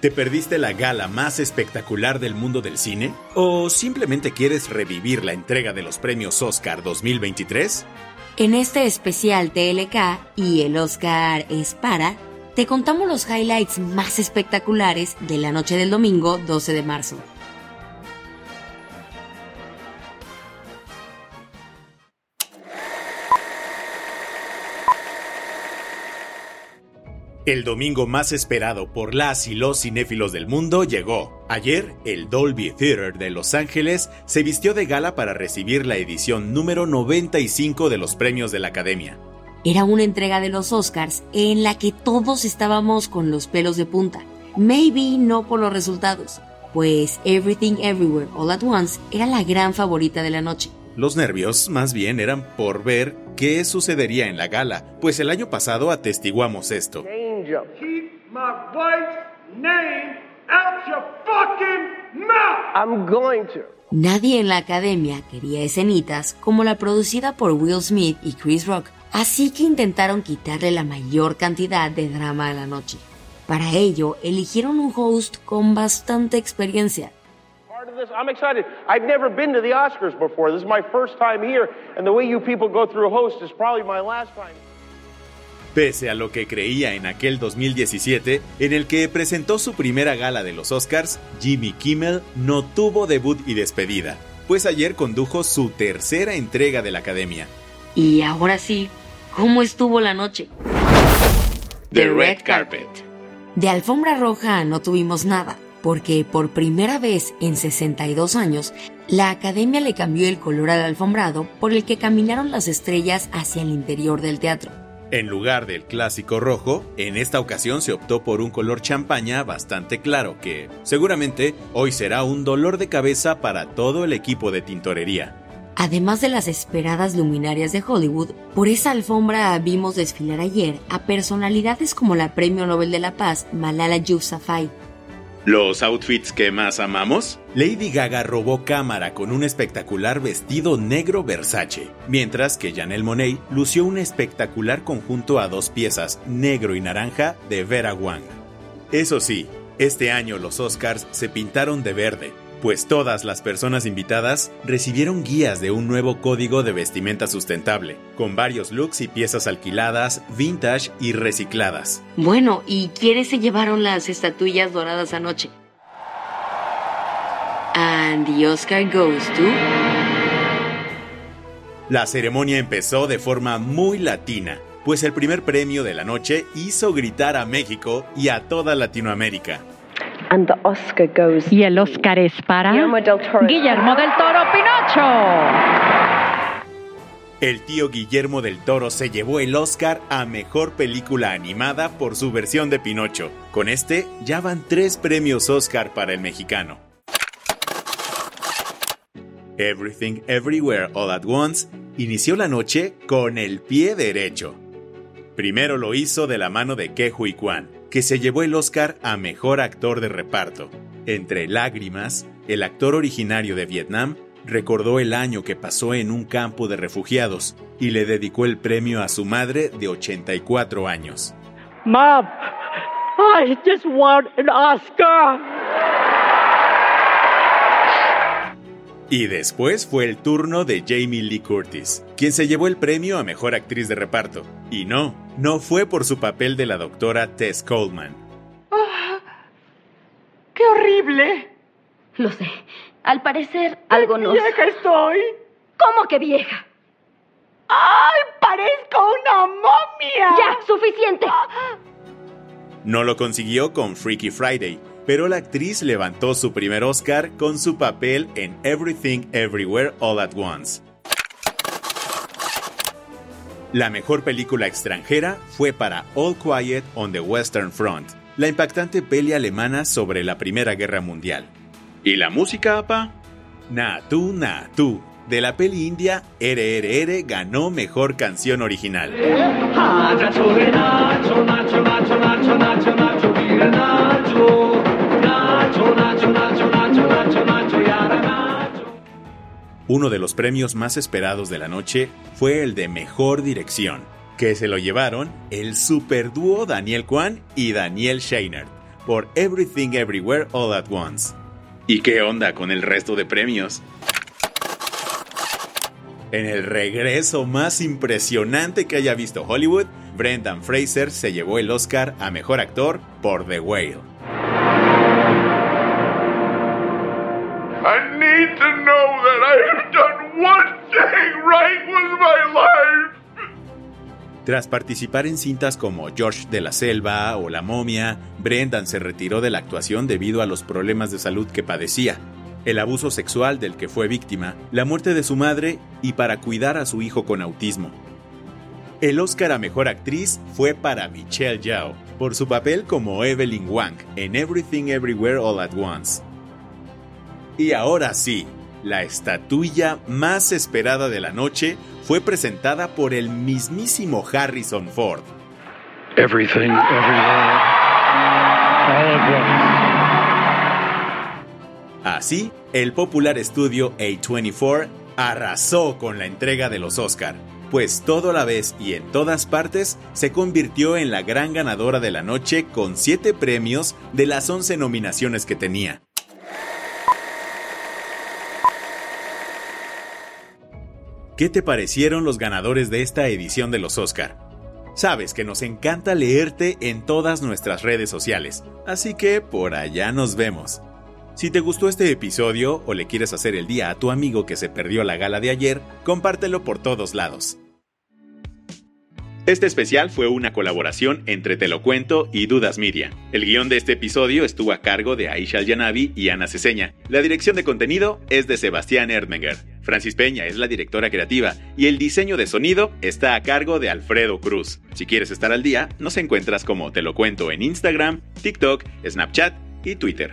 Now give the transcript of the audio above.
¿Te perdiste la gala más espectacular del mundo del cine? ¿O simplemente quieres revivir la entrega de los premios Oscar 2023? En este especial TLK y el Oscar es para, te contamos los highlights más espectaculares de la noche del domingo 12 de marzo. El domingo más esperado por las y los cinéfilos del mundo llegó. Ayer, el Dolby Theater de Los Ángeles se vistió de gala para recibir la edición número 95 de los premios de la Academia. Era una entrega de los Oscars en la que todos estábamos con los pelos de punta. Maybe no por los resultados, pues Everything Everywhere All at Once era la gran favorita de la noche. Los nervios más bien eran por ver qué sucedería en la gala, pues el año pasado atestiguamos esto. Keep my wife's name out your fucking mouth. I'm going to. Nadie en la academia quería escenitas como la producida por Will Smith y Chris Rock, así que intentaron quitarle la mayor cantidad de drama a la noche. Para ello, eligieron un host con bastante experiencia. Part of this, I'm excited. I've never been to the Oscars before. This is my first time here, and the way you people go through a host is probably my last time. Pese a lo que creía en aquel 2017, en el que presentó su primera gala de los Oscars, Jimmy Kimmel no tuvo debut y despedida, pues ayer condujo su tercera entrega de la Academia. Y ahora sí, ¿cómo estuvo la noche? The Red Carpet. De alfombra roja no tuvimos nada, porque por primera vez en 62 años, la academia le cambió el color al alfombrado por el que caminaron las estrellas hacia el interior del teatro. En lugar del clásico rojo, en esta ocasión se optó por un color champaña bastante claro que, seguramente, hoy será un dolor de cabeza para todo el equipo de tintorería. Además de las esperadas luminarias de Hollywood, por esa alfombra vimos desfilar ayer a personalidades como la Premio Nobel de la Paz Malala Yousafzai, ¿Los outfits que más amamos? Lady Gaga robó cámara con un espectacular vestido negro Versace, mientras que Janelle Monáe lució un espectacular conjunto a dos piezas, negro y naranja, de Vera Wang. Eso sí, este año los Oscars se pintaron de verde, pues todas las personas invitadas recibieron guías de un nuevo código de vestimenta sustentable, con varios looks y piezas alquiladas, vintage y recicladas. Bueno, ¿y quiénes se llevaron las estatuillas doradas anoche? And the Oscar goes to... La ceremonia empezó de forma muy latina, pues el primer premio de la noche hizo gritar a México y a toda Latinoamérica. And the Oscar goes Y el Oscar es para Guillermo del Toro. Guillermo del Toro Pinocho. El tío Guillermo del Toro se llevó el Oscar a Mejor Película Animada por su versión de Pinocho. Con este ya van tres premios Oscar para el mexicano. Everything Everywhere All at Once inició la noche con el pie derecho. Primero lo hizo de la mano de Ke Huy Quan, que se llevó el Oscar a Mejor Actor de Reparto. Entre lágrimas, el actor originario de Vietnam recordó el año que pasó en un campo de refugiados y le dedicó el premio a su madre de 84 años. Mom, I just want an Oscar. Y después fue el turno de Jamie Lee Curtis, quien se llevó el premio a Mejor Actriz de Reparto. Y no, no fue por su papel de la doctora Tess Coleman. ¡Qué horrible! Lo sé. Al parecer, algo nos... ¡Vieja estoy! ¿Cómo que vieja? ¡Ay, parezco una momia! ¡Ya! ¡Suficiente! No lo consiguió con Freaky Friday, pero la actriz levantó su primer Oscar con su papel en Everything Everywhere All at Once. La mejor película extranjera fue para All Quiet on the Western Front, la impactante peli alemana sobre la Primera Guerra Mundial. ¿Y la música, apa? Na tu na tu, de la peli india RRR ganó mejor canción original. Uno de los premios más esperados de la noche fue el de Mejor Dirección, que se lo llevaron el superdúo Daniel Kwan y Daniel Scheinert por Everything Everywhere All at Once. ¿Y qué onda con el resto de premios? En el regreso más impresionante que haya visto Hollywood, Brendan Fraser se llevó el Oscar a Mejor Actor por The Whale. Tras participar en cintas como George de la Selva o La momia, Brendan se retiró de la actuación debido a los problemas de salud que padecía, el abuso sexual del que fue víctima, la muerte de su madre y para cuidar a su hijo con autismo. El Oscar a Mejor Actriz fue para Michelle Yeoh por su papel como Evelyn Wang en Everything Everywhere All at Once. Y ahora sí, la estatuilla más esperada de la noche fue presentada por el mismísimo Harrison Ford. Everything, everywhere, all at once. Así, el popular estudio A24 arrasó con la entrega de los Oscar, pues todo a la vez y en todas partes se convirtió en la gran ganadora de la noche con 7 premios de las 11 nominaciones que tenía. ¿Qué te parecieron los ganadores de esta edición de los Oscar? Sabes que nos encanta leerte en todas nuestras redes sociales, así que por allá nos vemos. Si te gustó este episodio o le quieres hacer el día a tu amigo que se perdió la gala de ayer, compártelo por todos lados. Este especial fue una colaboración entre Te lo cuento y Dudas Media. El guion de este episodio estuvo a cargo de Aisha Al-Yanabi y Ana Ceseña. La dirección de contenido es de Sebastián Erdmenger. Francis Peña es la directora creativa y el diseño de sonido está a cargo de Alfredo Cruz. Si quieres estar al día, nos encuentras como Te lo cuento en Instagram, TikTok, Snapchat y Twitter.